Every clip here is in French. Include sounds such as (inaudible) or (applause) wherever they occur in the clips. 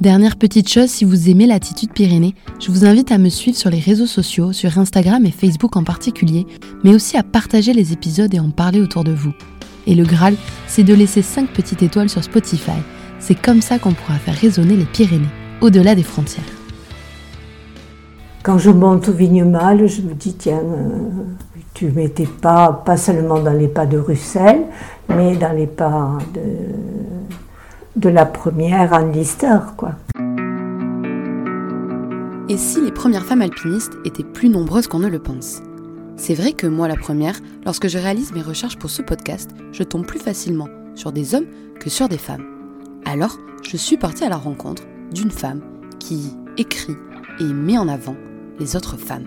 Dernière petite chose, si vous aimez l'attitude Pyrénées, je vous invite à me suivre sur les réseaux sociaux, sur Instagram et Facebook en particulier, mais aussi à partager les épisodes et en parler autour de vous. Et le Graal, c'est de laisser 5 petites étoiles sur Spotify. C'est comme ça qu'on pourra faire résonner les Pyrénées, au-delà des frontières. Quand je monte au Vignemale, je me dis, tiens, euh, tu m'étais pas, pas seulement dans les pas de Russell, mais dans les pas de, de la première Anne Lister, quoi. Et si les premières femmes alpinistes étaient plus nombreuses qu'on ne le pense? C'est vrai que moi, la première, lorsque je réalise mes recherches pour ce podcast, je tombe plus facilement sur des hommes que sur des femmes. Alors, je suis partie à la rencontre d'une femme qui écrit et met en avant les autres femmes.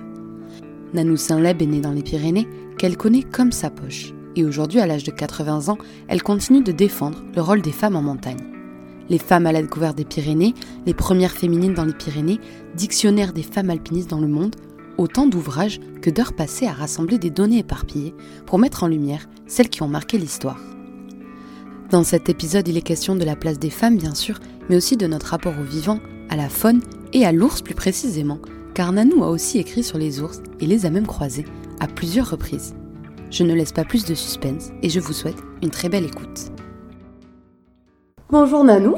Nanou Saint-Leb est née dans les Pyrénées, qu'elle connaît comme sa poche. Et aujourd'hui, à l'âge de 80 ans, elle continue de défendre le rôle des femmes en montagne. Les femmes à la découverte des Pyrénées, les premières féminines dans les Pyrénées, dictionnaire des femmes alpinistes dans le monde, autant d'ouvrages que d'heures passées à rassembler des données éparpillées pour mettre en lumière celles qui ont marqué l'histoire. Dans cet épisode, il est question de la place des femmes, bien sûr, mais aussi de notre rapport au vivant, à la faune et à l'ours plus précisément, car Nanou a aussi écrit sur les ours et les a même croisés à plusieurs reprises. Je ne laisse pas plus de suspense et je vous souhaite une très belle écoute. Bonjour Nanou.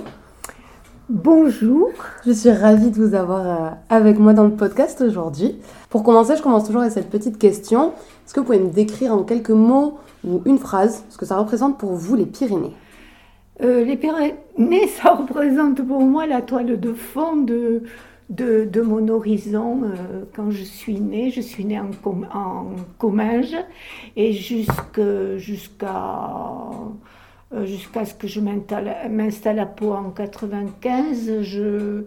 Bonjour. Je suis ravie de vous avoir euh, avec moi dans le podcast aujourd'hui. Pour commencer, je commence toujours avec cette petite question. Est-ce que vous pouvez me décrire en quelques mots ou une phrase ce que ça représente pour vous les Pyrénées? Euh, Les Pyrénées, ça (laughs) représente pour moi la toile de fond de, de, mon horizon euh, quand je suis née. Je suis née en, en Comminges et jusqu'à jusqu'à ce que je m'installe à Pau en 95. Je,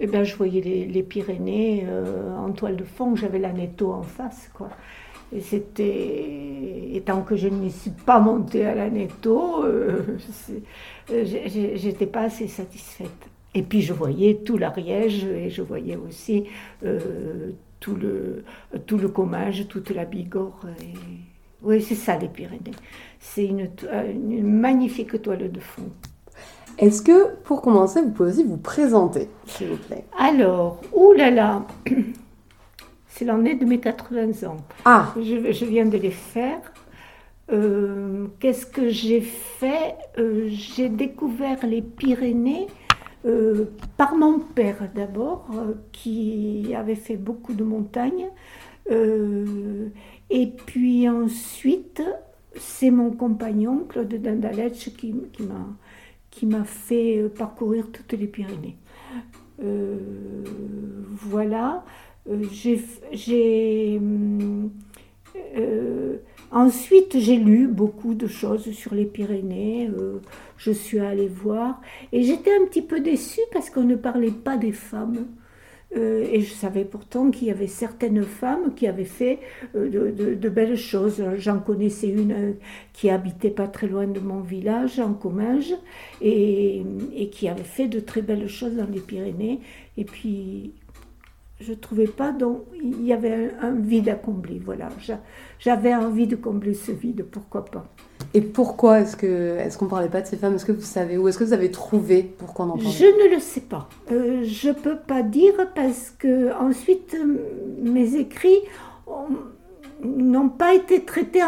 eh ben, je voyais les, Pyrénées euh, en toile de fond, j'avais la Netto en face. Quoi. Et c'était. Et tant que je n'y suis pas montée à la Netto, euh, j'étais pas assez satisfaite. Et puis je voyais tout l'Ariège et je voyais aussi euh, tout, le, tout le Comminges, toute la Bigorre. Oui, c'est ça les Pyrénées. C'est une, une, magnifique toile de fond. Est-ce que, pour commencer, vous pouvez aussi vous présenter, s'il vous plaît? Alors, oulala, là là, (clears throat) c'est l'année de mes 80 ans. Ah Je, je viens de les faire. Euh, qu'est-ce que j'ai fait? Euh, J'ai découvert les Pyrénées euh, par mon père d'abord, euh, qui avait fait beaucoup de montagnes. Euh, et puis ensuite, c'est mon compagnon, Claude Dandaletch, qui, m'a fait parcourir toutes les Pyrénées. voilà. j'ai Ensuite, j'ai lu beaucoup de choses sur les Pyrénées, euh, je suis allée voir, et j'étais un petit peu déçue parce qu'on ne parlait pas des femmes. Euh, et je savais pourtant qu'il y avait certaines femmes qui avaient fait euh, de, belles choses. J'en connaissais une qui habitait pas très loin de mon village, en Comminges, et, qui avait fait de très belles choses dans les Pyrénées. Et puis, je trouvais pas, donc il y avait un, vide accompli. Voilà, j'avais envie de combler ce vide, pourquoi pas. Et pourquoi est-ce que est-ce qu'on parlait pas de ces femmes? Est-ce que vous savez ou est-ce que vous avez trouvé pourquoi on en parlait Je ne le sais pas. Euh, je peux pas dire parce que ensuite mes écrits n'ont pas été traités.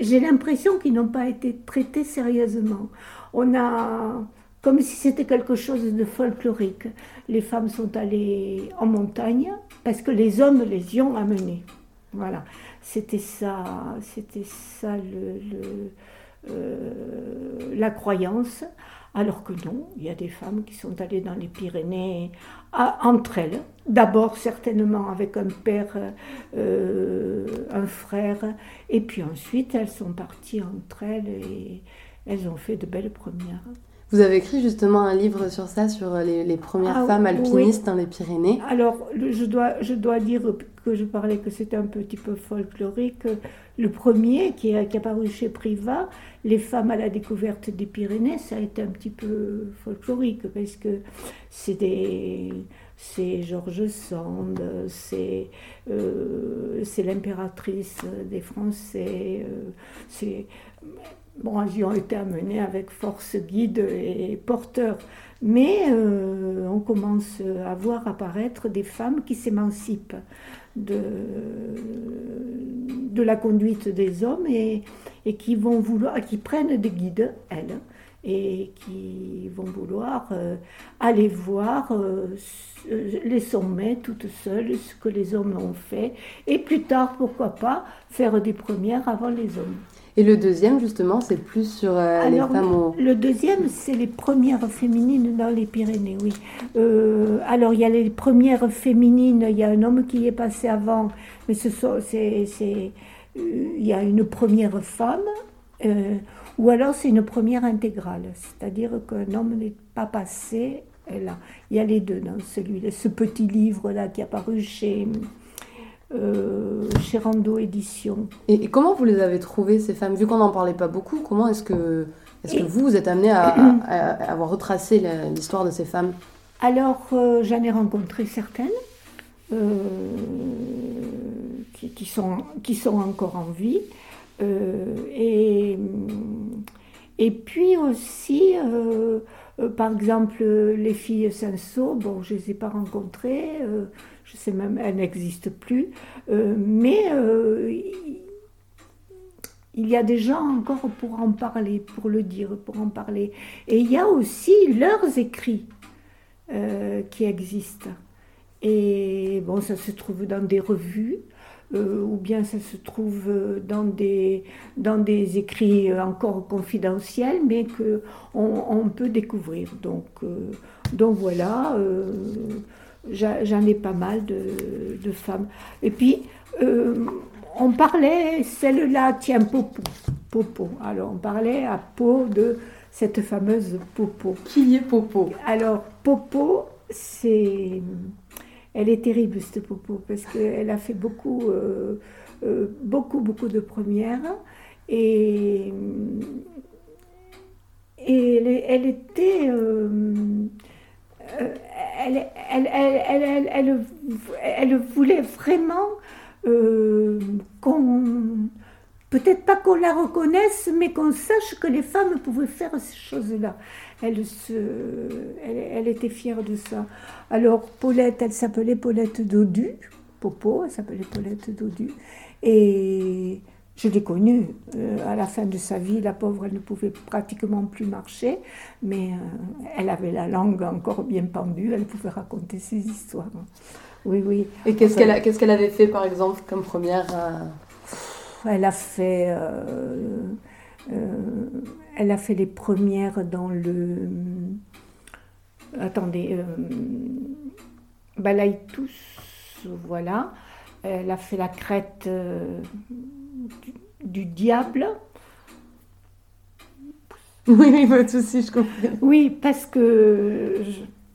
J'ai l'impression qu'ils n'ont pas été traités sérieusement. On a comme si c'était quelque chose de folklorique. Les femmes sont allées en montagne parce que les hommes les y ont amenées. Voilà, c'était ça, c'était ça le, euh, la croyance. Alors que non, il y a des femmes qui sont allées dans les Pyrénées entre elles. D'abord certainement avec un père, euh, un frère, et puis ensuite elles sont parties entre elles et elles ont fait de belles premières. Vous avez écrit justement un livre sur ça, sur les, premières ah femmes alpinistes dans les Pyrénées. Alors, je dois, je dois dire que je parlais que c'était un petit peu folklorique. Le premier, qui est, qui est apparu chez Privat, Les femmes à la découverte des Pyrénées, ça a été un petit peu folklorique, parce que c'est des c'est Georges Sand, c'est euh, l'impératrice des Français, euh, c'est Bon, ont été amenées avec force guide et porteur. Mais euh, on commence à voir apparaître des femmes qui s'émancipent de, de la conduite des hommes et, et, qui vont vouloir, qui prennent des guides, elles, et qui vont vouloir euh, aller voir euh, les sommets toutes seules, ce que les hommes ont fait, et plus tard, pourquoi pas, faire des premières avant les hommes. Et le deuxième, justement, c'est plus sur euh, les femmes Le deuxième, c'est les premières féminines dans les Pyrénées, oui. Euh, alors, il y a les premières féminines, il y a un homme qui est passé avant, mais ce sont, c'est, c'est, euh, il y a une première femme, ou alors c'est une première intégrale, c'est-à-dire qu'un homme n'est pas passé là. Il y a les deux dans celui ce petit livre-là qui est apparu chez euh, chez Rando Édition. Et, comment vous les avez trouvées, ces femmes? Vu qu'on n'en parlait pas beaucoup, comment est-ce que, est que vous, vous êtes amené à, avoir retracé l'histoire de ces femmes? Alors, euh, j'en ai rencontré certaines euh, qui, sont, qui sont encore en vie. Et, et puis aussi, par exemple, les filles Senso, bon, je ne les ai pas rencontrées je sais même, elle n'existe plus, euh, mais euh, il y a des gens encore pour en parler, pour le dire, pour en parler. Et il y a aussi leurs écrits euh, qui existent. Et bon, ça se trouve dans des revues, ou bien ça se trouve dans des, dans des écrits encore confidentiels, mais qu'on on peut découvrir. Donc, donc voilà j'en ai pas mal de, femmes. Et puis, euh, on parlait, celle-là tient Popo. Popo. Alors, on parlait à Pau de cette fameuse Popo. Qui est Popo? Alors, Popo, c'est. Elle est terrible, cette Popo, parce qu'elle a fait beaucoup, euh, euh, beaucoup, beaucoup de premières. Et, elle, était elle, elle, elle, voulait vraiment euh, qu'on, peut-être pas qu'on la reconnaisse, mais qu'on sache que les femmes pouvaient faire ces choses-là. Elle, se, elle, était fière de ça. Alors, Paulette, elle s'appelait Paulette Dodu, Popo, elle s'appelait Paulette Dodu, et je l'ai connue euh, à la fin de sa vie. La pauvre, elle ne pouvait pratiquement plus marcher, mais euh, elle avait la langue encore bien pendue. Elle pouvait raconter ses histoires. Oui, oui. Et qu'est-ce qu'elle avait fait, par exemple, comme première euh, Elle a fait. Elle a fait les premières dans le. Attendez. Balaï tous, voilà. Elle a fait la crête du, diable. Oui, pas de souci, je comprends. Oui, parce que.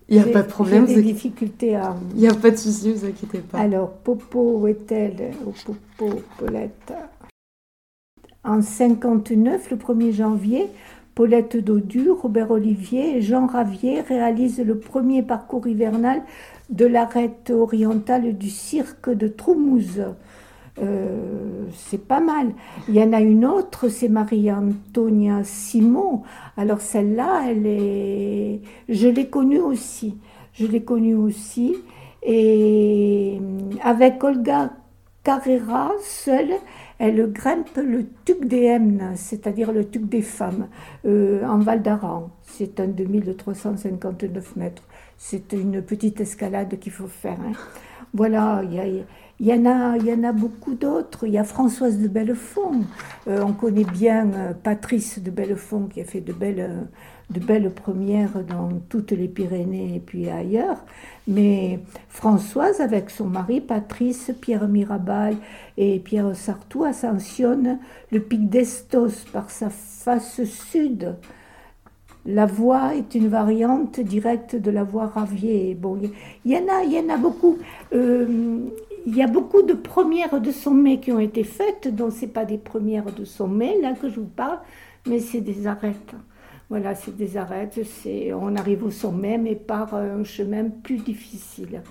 il n'y a pas de problème. J'ai des difficultés à. Il n'y a pas de souci, vous inquiétez pas. Alors, Popo, où est-elle oh, Popo, Paulette. En 59, le 1er janvier, Paulette Dodu, Robert Olivier et Jean Ravier réalisent le premier parcours hivernal de l'arête orientale du cirque de Troumouze. Euh, c'est pas mal. Il y en a une autre, c'est Marie-Antonia Simon. Alors celle-là, elle est, je l'ai connue aussi. Je l'ai connue aussi. Et avec Olga Carrera, seule, elle grimpe le Tuc des Hemnes, c'est-à-dire le Tuc des femmes, euh, en Val d'Aran. C'est un 2359 mètres. C'est une petite escalade qu'il faut faire. Hein. Voilà, il y en a, il y en a beaucoup d'autres. Il y a Françoise de Bellefond. Euh, on connaît bien euh, Patrice de Bellefond qui a fait de belles, de belles premières dans toutes les Pyrénées et puis ailleurs. Mais Françoise, avec son mari Patrice, Pierre Mirabal et Pierre Sartou, ascensionne le pic d'Estos par sa face sud. La voie est une variante directe de la voie Ravier. Bon, il y, en a, y en a beaucoup. Euh, il y a beaucoup de premières de sommet qui ont été faites, donc ce pas des premières de sommet, là que je vous parle, mais c'est des arêtes. Voilà, c'est des arêtes, c'est, on arrive au sommet, mais par un chemin plus difficile.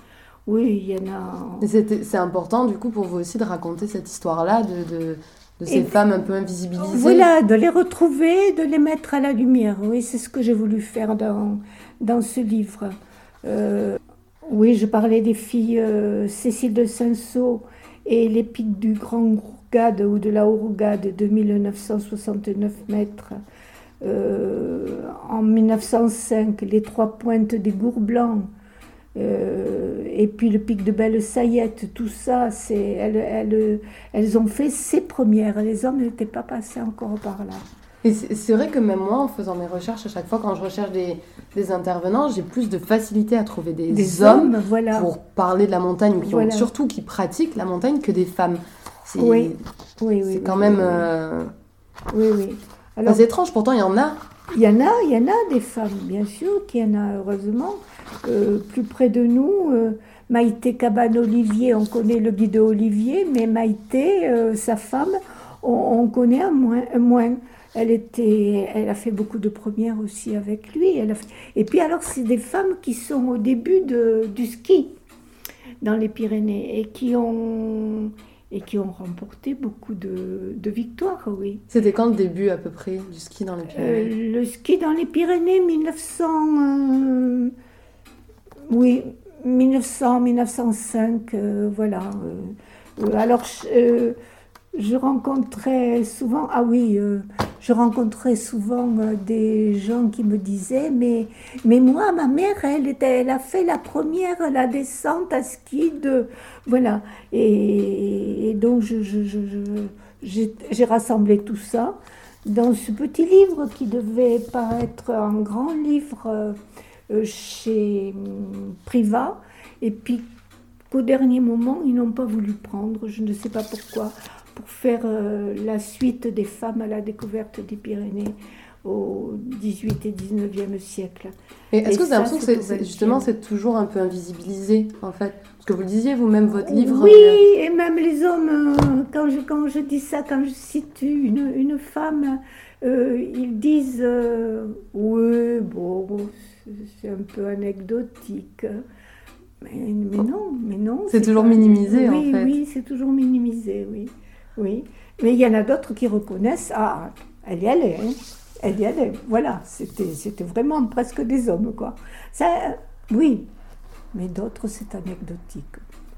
Oui, il y en a. C'est important, du coup, pour vous aussi de raconter cette histoire-là, de, de, ces femmes un peu invisibilisées. Voilà, de les retrouver, de les mettre à la lumière. Oui, c'est ce que j'ai voulu faire dans, dans ce livre. Euh, oui, je parlais des filles euh, Cécile de Saint-Saul et les pics du Grand Gourgade ou de la Hourgade de 1969 mètres. Euh, en 1905, les trois pointes des Gourblancs, euh, et puis le pic de Belle Saillette, tout ça, c'est, elles, elles, elles ont fait ces premières. Les hommes n'étaient pas passés encore par là. Et c'est vrai que même moi, en faisant mes recherches, à chaque fois quand je recherche des, des intervenants, j'ai plus de facilité à trouver des, hommes, voilà. pour parler de la montagne, qui surtout qui pratiquent la montagne, que des femmes. Oui, oui, oui. C'est quand même. Euh, oui, oui. C'est étrange, pourtant il y en a. Il y en a, il y en a des femmes, bien sûr, qu'il y en a heureusement. Euh, plus près de nous, euh, Maïté Cabane-Olivier, on connaît le guide Olivier, mais Maïté, sa femme, on, on connaît un moins. Un moins. Elle, était, elle a fait beaucoup de premières aussi avec lui. Elle Et puis alors, c'est des femmes qui sont au début de, du ski dans les Pyrénées et qui ont, et qui ont remporté beaucoup de, de victoires, oui. C'était quand le début à peu près du ski dans les Pyrénées euh, Le ski dans les Pyrénées, 1900... Euh, oui, 1900, 1905, euh, voilà. alors je rencontrais souvent, ah oui, euh, je rencontrais souvent euh, des gens qui me disaient, mais, mais moi, ma mère, elle, a fait la première, la descente à ski de, voilà. Et, donc, j'ai rassemblé tout ça dans ce petit livre qui devait paraître un grand livre euh, chez hum, Priva, et puis qu'au dernier moment, ils n'ont pas voulu prendre, je ne sais pas pourquoi pour faire euh, la suite des femmes à la découverte des Pyrénées au 18 et 19e siècle. Et est-ce que vous avez l'impression que justement c'est toujours un peu invisibilisé en fait? Parce que vous le disiez vous-même, votre livre. Oui, euh, et même les hommes, euh, quand, je, quand je dis ça, quand je cite une, une femme, ils disent Oui, bon, c'est un peu anecdotique. Mais, mais non, mais non. C'est toujours minimisé en fait. Oui, c'est toujours minimisé, oui. Oui, mais il y en a d'autres qui reconnaissent, ah, elle y allait, hein. elle y allait. Voilà, c'était, vraiment presque des hommes, quoi. Ça, oui, mais d'autres, c'est anecdotique.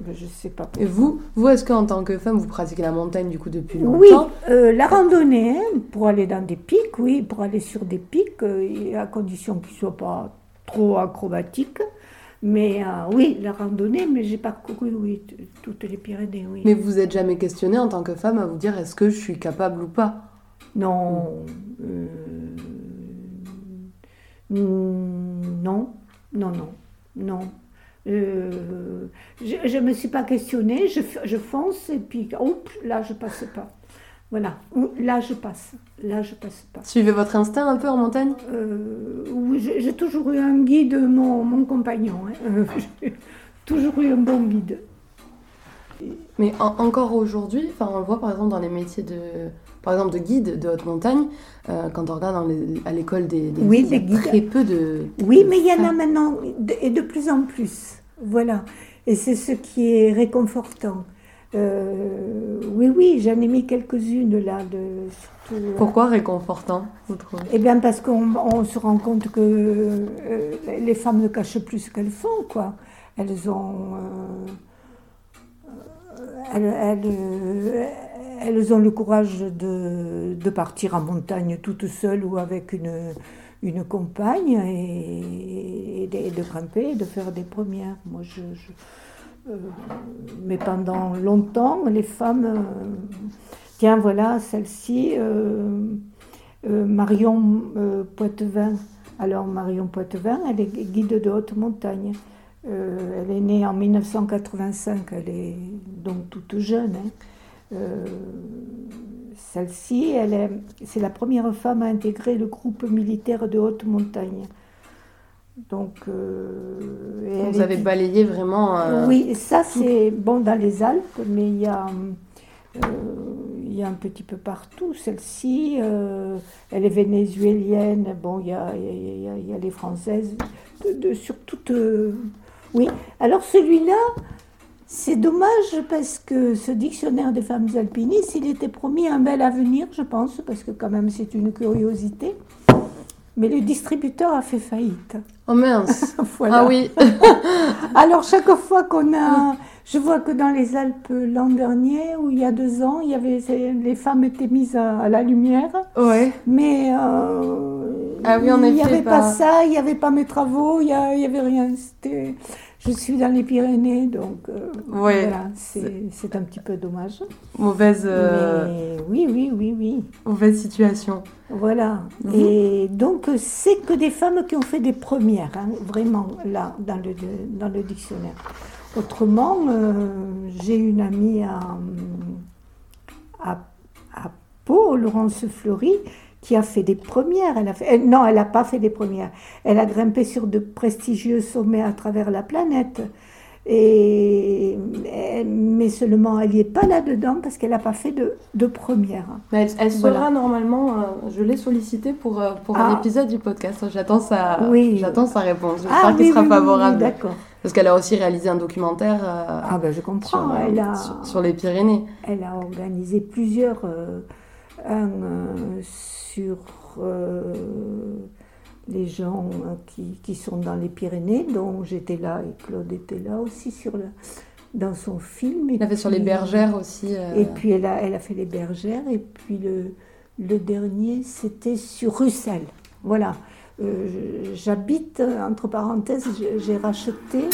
Je ne sais pas. Et vous, vous est-ce qu'en tant que femme, vous pratiquez la montagne du coup depuis longtemps Oui, euh, la randonnée, hein, pour aller dans des pics, oui, pour aller sur des pics, euh, à condition qu'ils ne soient pas trop acrobatiques. Mais euh, oui, la randonnée, mais j'ai parcouru oui, toutes les Pyrénées. Oui. Mais vous n'êtes jamais questionné en tant que femme à vous dire est-ce que je suis capable ou pas? Non. Euh, non, non, non, non. Euh, je ne me suis pas questionnée, je, je fonce et puis, oups, là, je passe pas. Voilà, là je passe, là je passe pas. Suivez votre instinct un peu en montagne? Euh, j'ai toujours eu un guide, mon, mon compagnon. Hein. Euh, j'ai (laughs) toujours eu un bon guide. Mais encore aujourd'hui, on le voit par exemple dans les métiers de, par exemple de guide de haute montagne, euh, quand on regarde à l'école des, oui, il y a très peu de. Oui, mais il y en a maintenant et de plus en plus. Voilà. Et c'est ce qui est réconfortant. Euh, oui, oui, j'en ai mis quelques-unes là. De, surtout, euh, Pourquoi réconfortant, vous trouvez? Eh bien, parce qu'on on se rend compte que euh, les femmes ne cachent plus ce qu'elles font, quoi. Elles ont. euh, elles, elles, elles ont le courage de, de partir en montagne toutes seules ou avec une, une compagne et, et de, et de grimper et de faire des premières. Moi, je. je- mais pendant longtemps, les femmes. euh, tiens, voilà, celle-ci, euh, euh, Marion euh, Poitevin. Alors, Marion Poitevin, elle est guide de haute montagne. Euh, elle est née en 1985, elle est donc toute jeune. hein. Euh, Celle-ci, elle est, c'est la première femme à intégrer le groupe militaire de haute montagne. Donc, euh, et Vous avez était- balayé vraiment. euh, oui, ça c'est bon dans les Alpes, mais il y a, euh, il y a un petit peu partout. Celle-ci, elle est vénézuélienne, bon, il y a, il y a- il y a- les françaises, de, de- sur toute... oui, alors celui-là, c'est dommage parce que ce dictionnaire des femmes alpinistes, il était promis un bel avenir, je pense, parce que quand même c'est une curiosité. Mais le distributeur a fait faillite. Oh mince (laughs) Voilà. Ah oui (laughs) Alors, chaque fois qu'on a. Je vois que dans les Alpes l'an dernier, ou il y a deux ans, il y avait, les femmes étaient mises à, à la lumière, Ouais. mais euh, Ah oui, il n'y avait pas... pas- ça, il n'y avait pas mes travaux, il n'y avait rien. C'était- Je suis dans les Pyrénées, donc euh, Ouais, voilà, c'est un petit peu dommage. Mauvaise, euh, Mais oui, oui, oui, oui. mauvaise situation. Voilà. Mhm. Et donc, c'est que des femmes qui ont fait des premières, hein, vraiment, là, dans le, dans le dictionnaire. Autrement, euh, j'ai une amie à, à, à Pau, Laurence Fleury, qui a fait des premières. Elle a fait, elle- non, elle n'a pas fait des premières. Elle a grimpé sur de prestigieux sommets à travers la planète. Et, mais seulement, elle n'y est pas là-dedans parce qu'elle n'a pas fait de, de première. Mais elle, elle sera Voilà. normalement, euh, je l'ai sollicitée pour, euh, pour Ah. un épisode du podcast. J'attends sa, Oui. j'attends sa réponse. J'espère Ah, qu'il oui, sera oui, favorable. D'accord. Parce qu'elle a aussi réalisé un documentaire euh, Ah ben je sur, comprends. euh, elle, a, sur- sur les Pyrénées. elle a organisé plusieurs. Un euh, sur euh, les gens euh, qui, qui sont dans les Pyrénées, dont j'étais là et Claude était là aussi sur le, dans son film. Et Elle a fait sur les bergères aussi. euh, Et puis elle a, elle a fait les bergères. Et puis le, le dernier, c'était sur Russell. Voilà. Euh, J'habite, entre parenthèses, j'ai racheté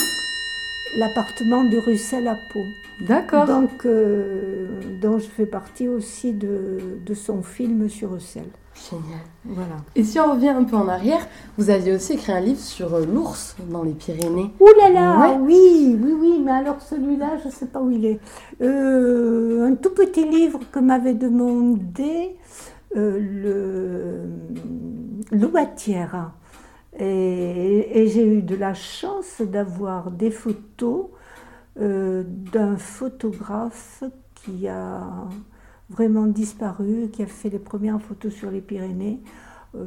l'appartement de Russell à Pau. D'accord. Donc, euh, dont je fais partie aussi de, de son film sur Russell. Génial. Voilà. Et si on revient un peu en arrière, vous aviez aussi écrit un livre sur euh, l'ours dans les Pyrénées. Ouh là là, Ouais. oui, oui, oui, mais alors celui-là, je ne sais pas où il est. Euh, un tout petit livre que m'avait demandé euh, le Loubatière. Et, et j'ai eu de la chance d'avoir des photos euh, d'un photographe qui a vraiment disparu, qui a fait les premières photos sur les Pyrénées. Euh,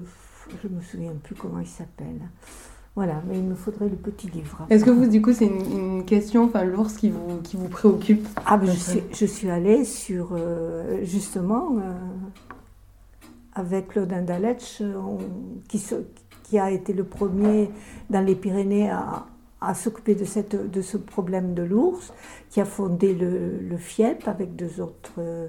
je ne me souviens plus comment il s'appelle. Voilà, mais il me faudrait le petit livre. Est-ce que vous, du coup, c'est une, une question, enfin, l'ours qui vous, qui vous préoccupe Ah, ben, je, suis, je suis allée sur, euh, justement, euh, avec Claude Indaletch, on- qui, se- qui a été le premier dans les Pyrénées à, s'occuper de, cette, de ce problème de l'ours, qui a fondé le, le FIEP avec deux autres euh,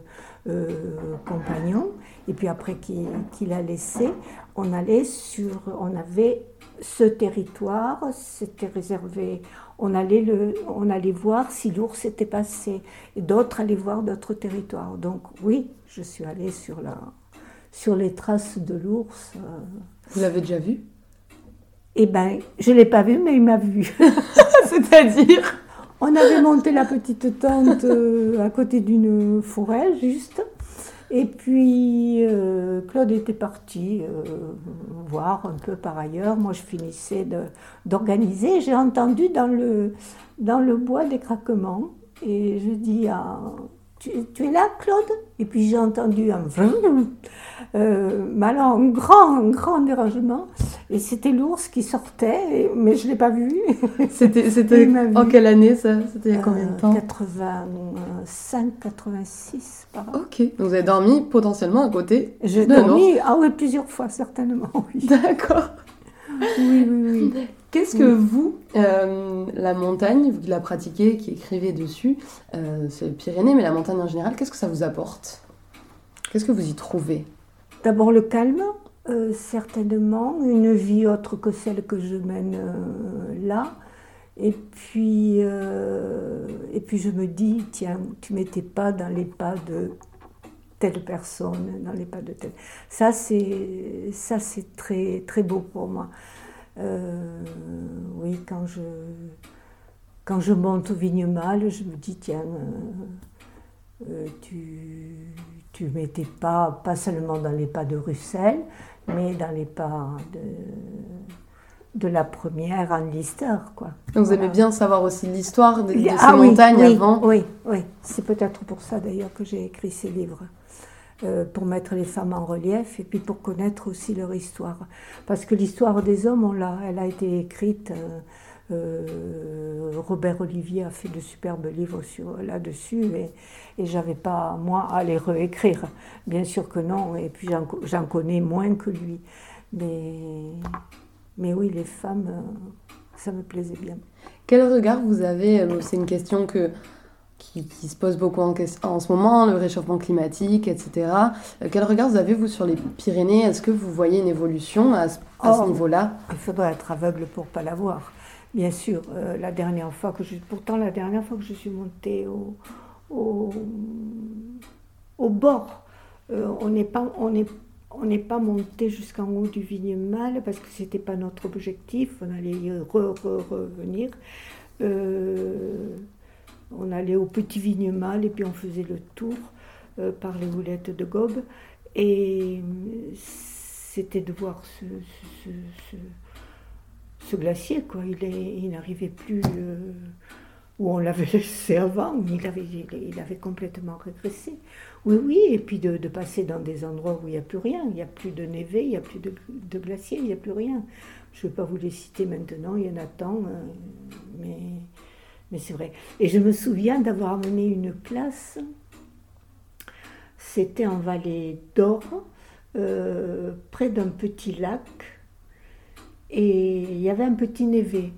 compagnons, et puis après qu'il qu'il a laissé, on allait sur, on avait ce territoire, c'était réservé, on allait, le, on allait voir si l'ours était passé, et d'autres allaient voir d'autres territoires. Donc oui, je suis allée sur, la, sur les traces de l'ours. euh, Vous l'avez déjà vu? Eh ben, je ne l'ai pas vu, mais il m'a vu. (laughs) C'est-à-dire? On avait monté la petite tente euh, à côté d'une forêt, juste. Et puis, euh, Claude était parti euh, voir un peu par ailleurs. Moi, je finissais d'organiser. J'ai entendu dans le, dans le bois des craquements. Et je dis à, tu, es là, Claude? Et puis j'ai entendu un euh, mais alors un grand, un grand dérangement. Et c'était l'ours qui sortait, mais je ne l'ai pas vu. (laughs) C'était, c'était (laughs) en quelle année ça? C'était il y a combien de temps? 85, 86 par. Ok, donc vous avez dormi potentiellement à côté J'ai dormi, ah oui, plusieurs fois certainement, oui. (laughs) D'accord. Oui, oui, oui. Qu'est-ce que vous, euh, la montagne, vous qui la pratiquez, qui écrivez dessus, euh, c'est Pyrénées, mais la montagne en général, qu'est-ce que ça vous apporte? Qu'est-ce que vous y trouvez? D'abord le calme, euh, certainement, une vie autre que celle que je mène là. Et puis, et puis je me dis, tiens, tu m'étais pas dans les pas de telle personne, dans les pas de telle. Ça, c'est, ça, c'est très, très beau pour moi. Euh, oui, quand je, quand je monte au Vignemale, je me dis, tiens, euh, euh, tu, tu mettais pas, pas seulement dans les pas de Russell, mais dans les pas de, de la première en Lister. Quoi. Donc vous aimez bien savoir aussi l'histoire de, ces ah montagnes avant Oui, oui. c'est peut-être pour ça d'ailleurs que j'ai écrit ces livres. Euh, pour mettre les femmes en relief et puis pour connaître aussi leur histoire. Parce que l'histoire des hommes, on l'a, elle a été écrite. Euh, euh, Robert Olivier a fait de superbes livres là-dessus et, et j'avais pas, moi, à les réécrire. Bien sûr que non, et puis j'en, connais moins que lui. Mais, mais oui, les femmes, ça me plaisait bien. Quel regard vous avez C'est une question que qui, se pose beaucoup en, en, ce moment, le réchauffement climatique, etc. Euh, quel regard vous avez, vous, sur les Pyrénées? Est-ce que vous voyez une évolution à ce, oh, niveau-là? Il faudrait être aveugle pour ne pas la voir. Bien sûr, euh, la dernière fois que je... Pourtant, la dernière fois que je suis montée au, au, au bord, euh, on n'est pas... On est, on n'est pas monté jusqu'en haut du Vignemale parce que ce n'était pas notre objectif, on allait y revenir. Euh, on allait au petit vignemal et puis on faisait le tour euh, par les boulettes de gobe. Et c'était de voir ce, glacier, quoi. Il, n'arrivait plus euh, où on l'avait (laughs) laissé avant, il avait, il avait complètement régressé. Oui, oui, et puis de, passer dans des endroits où il n'y a plus rien, il n'y a plus de névé, il n'y a plus de, glacier, il n'y a plus rien. Je ne vais pas vous les citer maintenant, il y en a tant, euh, mais mais c'est vrai. Et je me souviens d'avoir amené une classe, c'était en vallée d'Or, euh, près d'un petit lac, et il y avait un petit névé.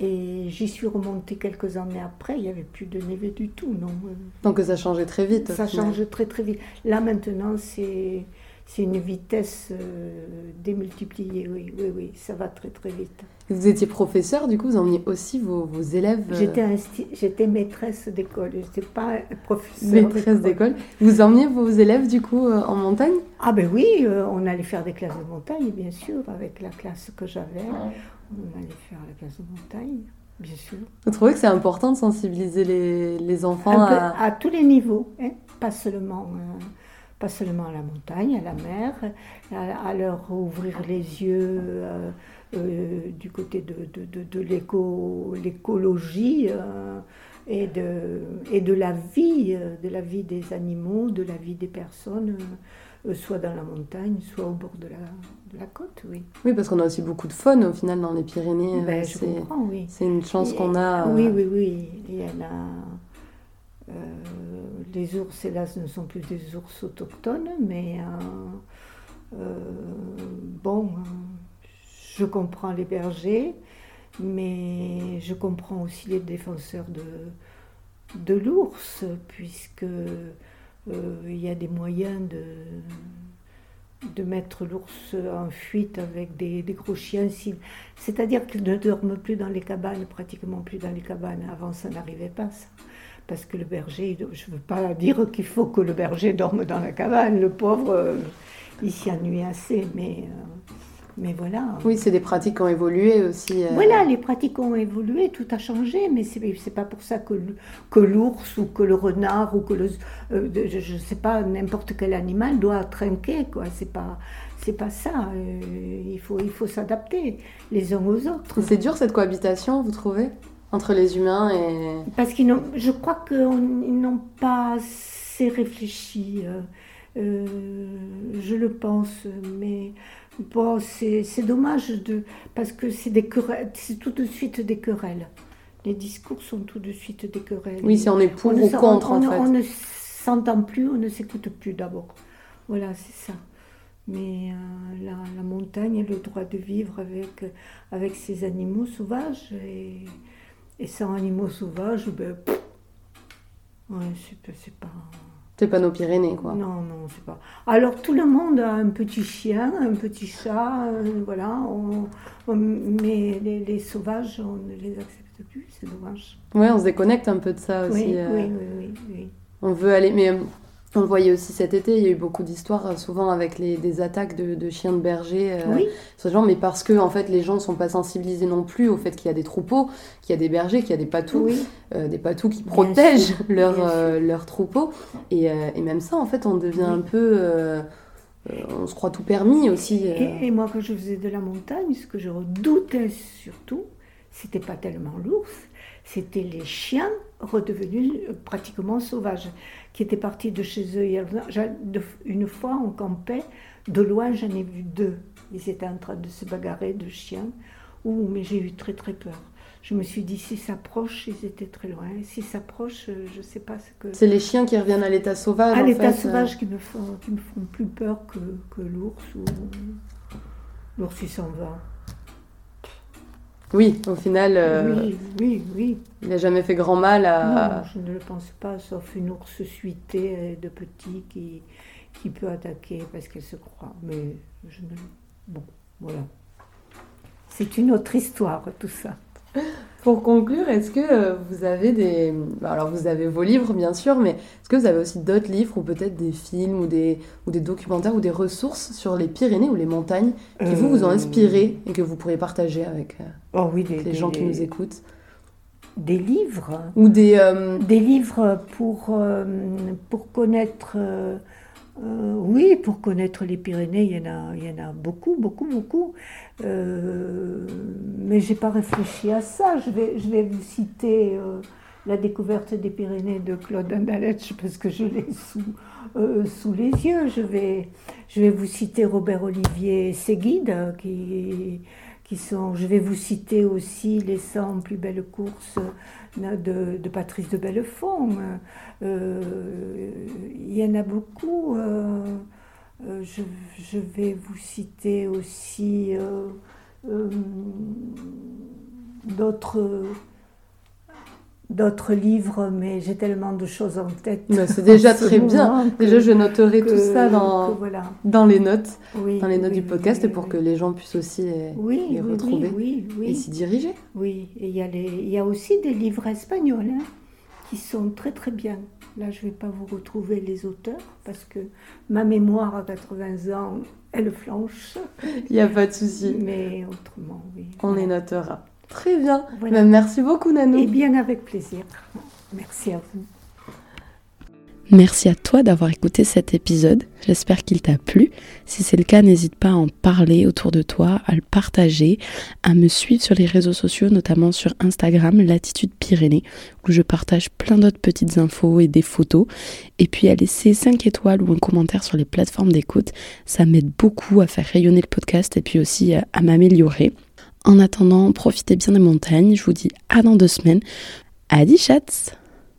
Et j'y suis remontée quelques années après, il n'y avait plus de névé du tout, non? Donc ça changeait très vite. Ça change très très vite. Là maintenant, c'est c'est une vitesse euh, démultipliée, oui, oui, oui, ça va très très vite. Vous étiez professeur, du coup, vous emmeniez aussi vos, vos élèves euh, J'étais, maîtresse d'école, je n'étais pas professeur. Maîtresse d'école. Vous emmeniez vos élèves, du coup, euh, en montagne? Ah ben oui, on allait faire des classes de montagne, bien sûr, avec la classe que j'avais. On allait faire la classe de montagne. Bien sûr. Vous trouvez que c'est important de sensibiliser les, les enfants à... à... tous les niveaux, hein pas seulement pas seulement à la montagne, à la mer, à, leur ouvrir les yeux euh, euh, du côté de, de, de, l'écologie euh, et, de, et de la vie, de la vie des animaux, de la vie des personnes, soit dans la montagne, soit au bord de la, de la côte, oui. Oui, parce qu'on a aussi beaucoup de faune au final dans les Pyrénées. Ben, je comprends, oui. C'est une chance qu'on a. Oui, oui, oui. Il y en a euh, les ours, hélas, ne sont plus des ours autochtones, mais euh, euh, bon, je comprends les bergers, mais je comprends aussi les défenseurs de, de l'ours, puisque il y a des moyens de, de mettre l'ours en fuite avec des, des gros chiens. C'est-à-dire qu'ils ne dorment plus dans les cabanes, pratiquement plus dans les cabanes. Avant, ça n'arrivait pas, ça parce que le berger, je ne veux pas dire qu'il faut que le berger dorme dans la cabane, le pauvre, euh, il s'y ennuie assez, mais, euh, mais voilà. Oui, c'est des pratiques qui ont évolué aussi. Euh. Voilà, les pratiques ont évolué, tout a changé, mais ce n'est pas pour ça que, que l'ours ou que le renard ou que le, je ne sais pas, n'importe quel animal doit trinquer, quoi. C'est pas c'est pas ça. il faut, il faut s'adapter les uns aux autres. C'est dur cette cohabitation, vous trouvez? Entre les humains et... Parce qu'ils n'ont, je crois qu'ils n'ont pas assez réfléchi. euh, euh, je le pense, mais bon, c'est dommage de parce que c'est des querelles, c'est tout de suite des querelles. Les discours sont tout de suite des querelles. Oui, si on est pour On ou contre, on, en fait. on ne s'entend plus, on ne s'écoute plus d'abord. Voilà, c'est ça. Mais euh, la, la montagne a le droit de vivre avec, avec ses animaux sauvages. Et, et sans animaux sauvages, ben, pff, ouais, c'est pas- c'est pas. Nos Pyrénées, quoi. Non, non, c'est pas. Alors tout le monde a un petit chien, un petit chat, euh, voilà. on- on- mais les, les sauvages, on ne les accepte plus, c'est dommage. Ouais, on se déconnecte un peu de ça aussi. Oui, euh, oui, oui, oui, oui. On veut aller, mais euh, on le voyait aussi cet été, il y a eu beaucoup d'histoires, euh, souvent avec les, des attaques de, de chiens de berger. euh, Oui, les gens, mais parce que en fait, les gens ne sont pas sensibilisés non plus au fait qu'il y a des troupeaux, qu'il y a des bergers, qu'il y a des patous, oui. euh, des patous qui protègent leurs euh, leurs troupeaux. Et, et même ça, en fait, on devient Oui. un peu. on se croit tout permis aussi. Et, et moi, quand je faisais de la montagne, ce que je redoutais surtout, c'était pas tellement l'ours, c'était les chiens redevenus pratiquement sauvages, qui étaient partis de chez eux. Une fois, on campait, de loin, j'en ai vu deux. Ils étaient en train de se bagarrer, de chiens. Ouh, mais j'ai eu très très peur. Je me suis dit, s'ils s'approchent, ils étaient très loin. S'ils s'approchent, euh, je sais pas ce que... C'est les chiens qui reviennent à l'état sauvage. À en l'état euh. sauvage qui me font, qui me font plus peur que, que l'ours ou l'ours il s'en va. Oui, au final, euh, Oui, oui, oui. il n'a jamais fait grand mal à. Non, je ne le pense pas, sauf une ours suitée euh, de petit qui, qui peut attaquer parce qu'elle se croit. Mais je ne. Bon, voilà. C'est une autre histoire, tout ça. (laughs) Pour conclure, est-ce que euh, vous avez des... bah, Alors vous avez vos livres bien sûr, mais est-ce que vous avez aussi d'autres livres ou peut-être des films ou des, ou des documentaires ou des ressources sur les Pyrénées ou les montagnes qui vous vous ont inspiré et que vous pourriez partager avec Oh oui, des, les des- gens qui nous écoutent Des livres. Ou des... euh, Des livres pour, euh, pour connaître, euh, oui, pour connaître les Pyrénées, il y en a, il y en a beaucoup, beaucoup, beaucoup. Mais j'ai pas réfléchi à ça. Je vais, je vais vous citer La découverte des Pyrénées de Claude Andaletch parce que je l'ai sous, euh, sous les yeux. Je vais, je vais vous citer Robert Olivier euh, qui, Je vais vous citer aussi Les 100 plus belles courses de, Patrice de Bellefond. Euh, il y en a beaucoup. euh, euh, je, vais vous citer aussi d'autres d'autres livres, mais j'ai tellement de choses en tête. c'est déjà (laughs) très bien. que- Déjà, je noterai que- tout ça dans, voilà. dans les notes, Oui, dans les notes oui, du podcast oui, pour que les gens puissent aussi les, oui, les retrouver et s'y diriger. Oui, et il y, a les- il y a aussi des livres espagnols hein, qui sont très très bien. Là, je ne vais pas vous retrouver les auteurs parce que ma mémoire à 80 ans, elle flanche. (laughs) Il n'y a pas de souci. Mais autrement, oui. On les notera. Très bien. Voilà. Bah, merci beaucoup, Nanou. Et bien avec plaisir. Merci à vous. Merci à toi d'avoir écouté cet épisode. J'espère qu'il t'a plu. Si c'est le cas, n'hésite pas à en parler autour de toi, à le partager, à me suivre sur les réseaux sociaux, notamment sur Instagram, Latitude Pyrénées, où je partage plein d'autres petites infos et des photos. Et puis à laisser 5 étoiles ou un commentaire sur les plateformes d'écoute. Ça m'aide beaucoup à faire rayonner le podcast et puis aussi à m'améliorer. En attendant, profitez bien des montagnes. Je vous dis à dans deux semaines. Adi chats